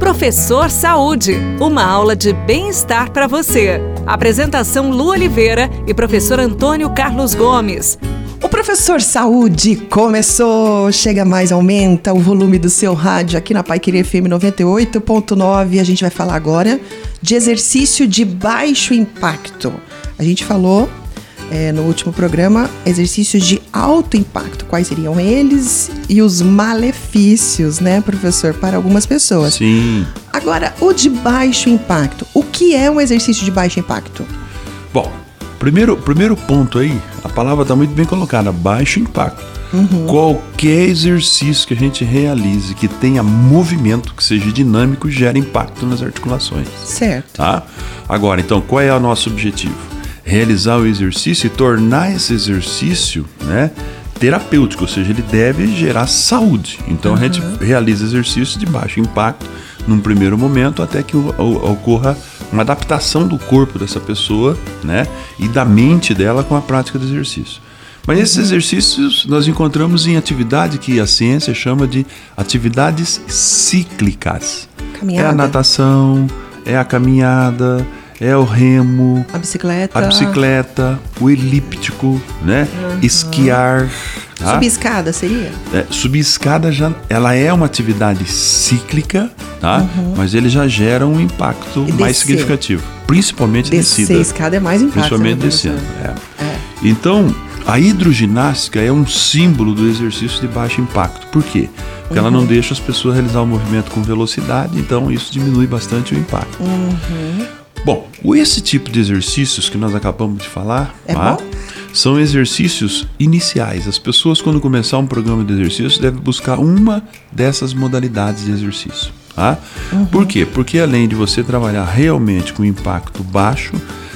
Professor Saúde, uma aula de bem-estar para você. Apresentação Lu Oliveira e professor Antônio Carlos Gomes. O Professor Saúde começou! Chega mais, aumenta o volume do seu rádio aqui na Pai Querer FM 98.9. A gente vai falar agora de exercício de baixo impacto. A gente falou é, no último programa exercícios de alto impacto. Quais seriam eles e os malefícios, né, professor, para algumas pessoas? Sim. Agora, o de baixo impacto. O que é um exercício de baixo impacto? Bom, primeiro, primeiro ponto aí, a palavra está muito bem colocada, baixo impacto. Uhum. Qualquer exercício que a gente realize que tenha movimento, que seja dinâmico, gera impacto nas articulações. Certo. Tá? Agora, então, qual é o nosso objetivo? Realizar o exercício e tornar esse exercício, né, terapêutico, ou seja, ele deve gerar saúde. Então uhum. a gente realiza exercícios de baixo impacto num primeiro momento até que ocorra uma adaptação do corpo dessa pessoa, né, e da mente dela com a prática do exercício. Mas esses uhum. exercícios nós encontramos em atividade que a ciência chama de atividades cíclicas. Caminhada. É a natação, é a caminhada, é o remo, a bicicleta, a bicicleta, o elíptico, né? Uhum. Esquiar. Tá? Subir escada seria? É, subir escada já, ela é uma atividade cíclica, tá? Uhum. Mas ele já gera um impacto mais significativo, principalmente descer descida. escada é mais impacto. Principalmente né, descendo. É. É. Então a hidroginástica é um símbolo do exercício de baixo impacto. Por quê? Porque uhum. ela não uhum. deixa as pessoas realizar o movimento com velocidade, então isso diminui bastante o impacto. Uhum. Bom, esse tipo de exercícios que nós acabamos de falar é tá? são exercícios iniciais. As pessoas, quando começar um programa de exercício, devem buscar uma dessas modalidades de exercício. Tá? Uhum. Por quê? Porque além de você trabalhar realmente com impacto baixo,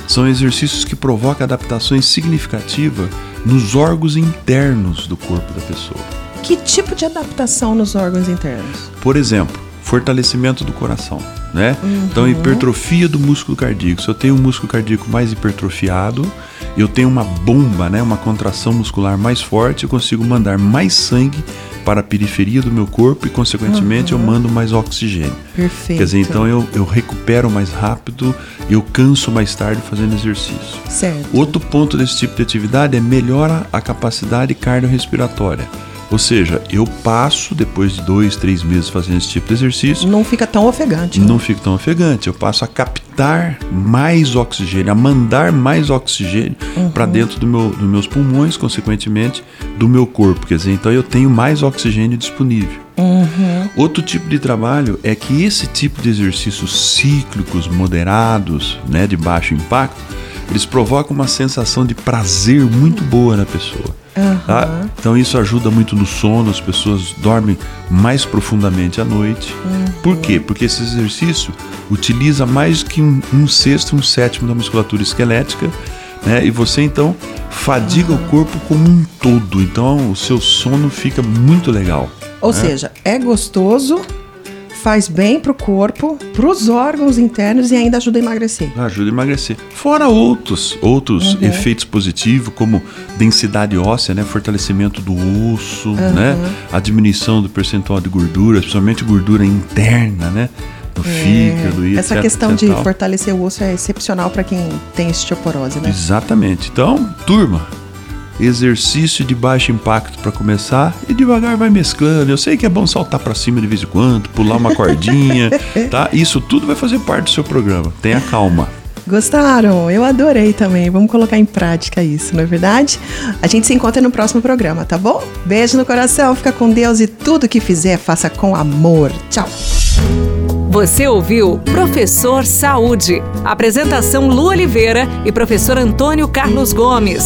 são exercícios que provocam adaptações significativas nos órgãos internos do corpo da pessoa. Que tipo de adaptação nos órgãos internos? Por exemplo, fortalecimento do coração, né? Uhum. Então, hipertrofia do músculo cardíaco. Se eu tenho um músculo cardíaco mais hipertrofiado, eu tenho uma bomba, né? Uma contração muscular mais forte, eu consigo mandar mais sangue para a periferia do meu corpo e, consequentemente, uhum. eu mando mais oxigênio. Perfeito. Quer dizer, então eu, eu recupero mais rápido, eu canso mais tarde fazendo exercício. Certo. Outro ponto desse tipo de atividade é melhora a capacidade cardiorrespiratória. Ou seja, eu passo, depois de dois, três meses fazendo esse tipo de exercício. Não fica tão ofegante. Não né? fica tão ofegante. Eu passo a captar mais oxigênio, a mandar mais oxigênio uhum. para dentro do meu, dos meus pulmões, consequentemente, do meu corpo. Quer dizer, então eu tenho mais oxigênio disponível. Uhum. Outro tipo de trabalho é que esse tipo de exercícios cíclicos, moderados, né, de baixo impacto, eles provocam uma sensação de prazer muito boa na pessoa. Uhum. Tá? Então isso ajuda muito no sono, as pessoas dormem mais profundamente à noite. Uhum. Por quê? Porque esse exercício utiliza mais que um, um sexto, um sétimo da musculatura esquelética, né? E você então fadiga uhum. o corpo como um todo. Então o seu sono fica muito legal. Ou né? seja, é gostoso faz bem para o corpo, para os órgãos internos e ainda ajuda a emagrecer. Ajuda a emagrecer. Fora outros, outros uhum. efeitos positivos, como densidade óssea, né? fortalecimento do osso, uhum. né? a diminuição do percentual de gordura, principalmente gordura interna, né? no é, fígado e Essa etc, questão etc, de fortalecer o osso é excepcional para quem tem osteoporose, né? Exatamente. Então, turma, exercício de baixo impacto para começar e devagar vai mesclando. Eu sei que é bom saltar para cima de vez em quando, pular uma cordinha, tá? Isso tudo vai fazer parte do seu programa. Tenha calma. Gostaram? Eu adorei também. Vamos colocar em prática isso, não é verdade? A gente se encontra no próximo programa, tá bom? Beijo no coração, fica com Deus e tudo que fizer, faça com amor. Tchau. Você ouviu Professor Saúde. Apresentação Lu Oliveira e professor Antônio Carlos Gomes.